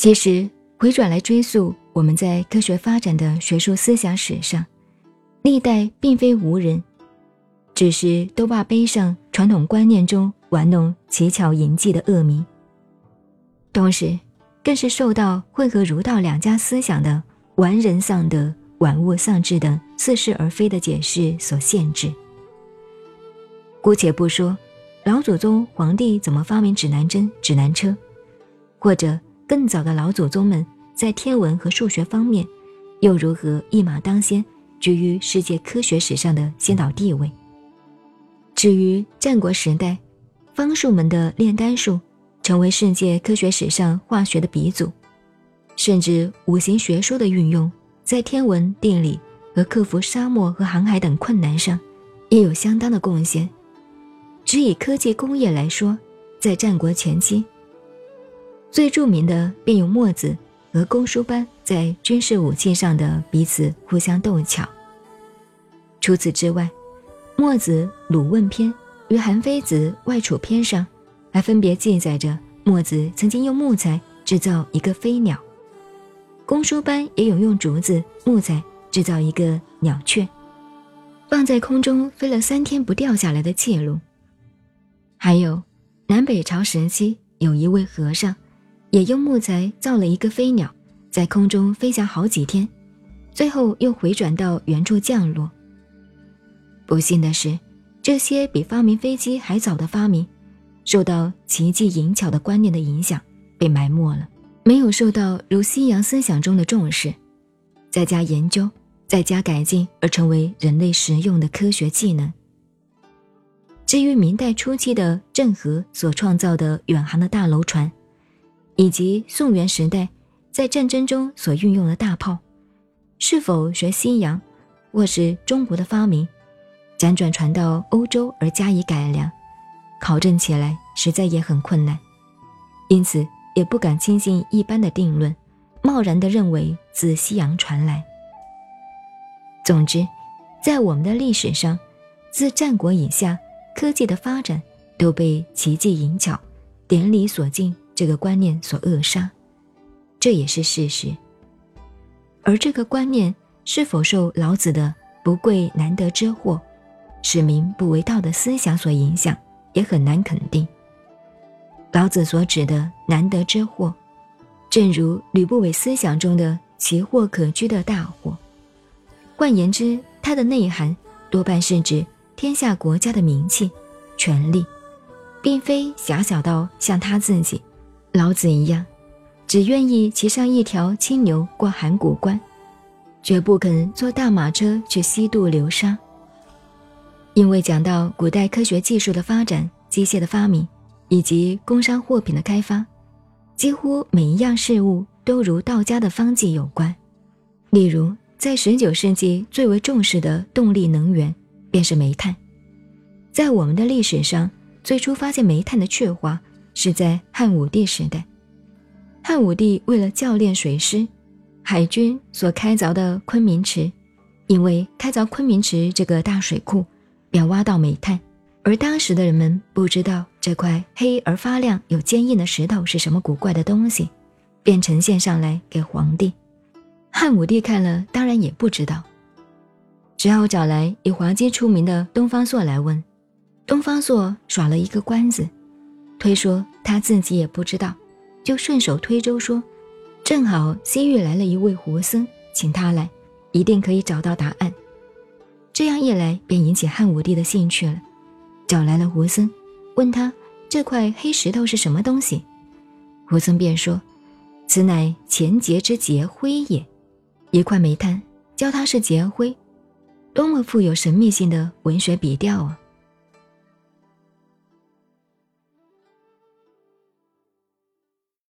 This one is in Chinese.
其实回转来追溯我们在科学发展的学术思想史上，历代并非无人，只是都把背上传统观念中玩弄奇巧淫技的恶名，同时更是受到混合儒道两家思想的玩人丧德、玩物丧志等似是而非的解释所限制。姑且不说老祖宗皇帝怎么发明指南针、指南车，或者。更早的老祖宗们在天文和数学方面，又如何一马当先，居于世界科学史上的先导地位？至于战国时代，方术们的炼丹术成为世界科学史上化学的鼻祖，甚至五行学说的运用，在天文、地理和克服沙漠和航海等困难上，也有相当的贡献。只以科技工业来说，在战国前期。最著名的便有墨子和公输班在军事武器上的彼此互相斗巧。除此之外，墨子《鲁问篇》与韩非子《外储篇》上，还分别记载着墨子曾经用木材制造一个飞鸟，公输班也有用竹子、木材制造一个鸟雀，放在空中飞了三天不掉下来的记录。还有南北朝时期有一位和尚。也用木材造了一个飞鸟，在空中飞翔好几天，最后又回转到原处降落。不幸的是，这些比发明飞机还早的发明，受到奇技淫巧的观念的影响，被埋没了，没有受到如西洋思想中的重视，再加研究，再加改进而成为人类实用的科学技能。至于明代初期的郑和所创造的远航的大楼船。以及宋元时代在战争中所运用的大炮，是否学西洋，或是中国的发明，辗转传到欧洲而加以改良，考证起来实在也很困难，因此也不敢轻信一般的定论，贸然的认为自西洋传来。总之，在我们的历史上，自战国以下，科技的发展都被奇技淫巧、典礼所禁。这个观念所扼杀，这也是事实。而这个观念是否受老子的“不贵难得之货，使民不为道”的思想所影响，也很难肯定。老子所指的“难得之货”，正如吕不韦思想中的“奇货可居”的大货。换言之，它的内涵多半是指天下国家的名气、权力，并非狭小到像他自己。老子一样，只愿意骑上一条青牛过函谷关，绝不肯坐大马车去西渡流沙。因为讲到古代科学技术的发展、机械的发明以及工商货品的开发，几乎每一样事物都如道家的方剂有关。例如，在十九世纪最为重视的动力能源便是煤炭。在我们的历史上，最初发现煤炭的雀花。是在汉武帝时代，汉武帝为了教练水师，海军所开凿的昆明池，因为开凿昆明池这个大水库，便挖到煤炭，而当时的人们不知道这块黑而发亮、有坚硬的石头是什么古怪的东西，便呈现上来给皇帝。汉武帝看了，当然也不知道，只好找来以滑稽出名的东方朔来问。东方朔耍了一个关子。推说他自己也不知道，就顺手推舟说：“正好西域来了一位胡僧，请他来，一定可以找到答案。”这样一来，便引起汉武帝的兴趣了，找来了胡僧，问他这块黑石头是什么东西。胡僧便说：“此乃钱劫之劫灰也，一块煤炭，教他是劫灰，多么富有神秘性的文学笔调啊！”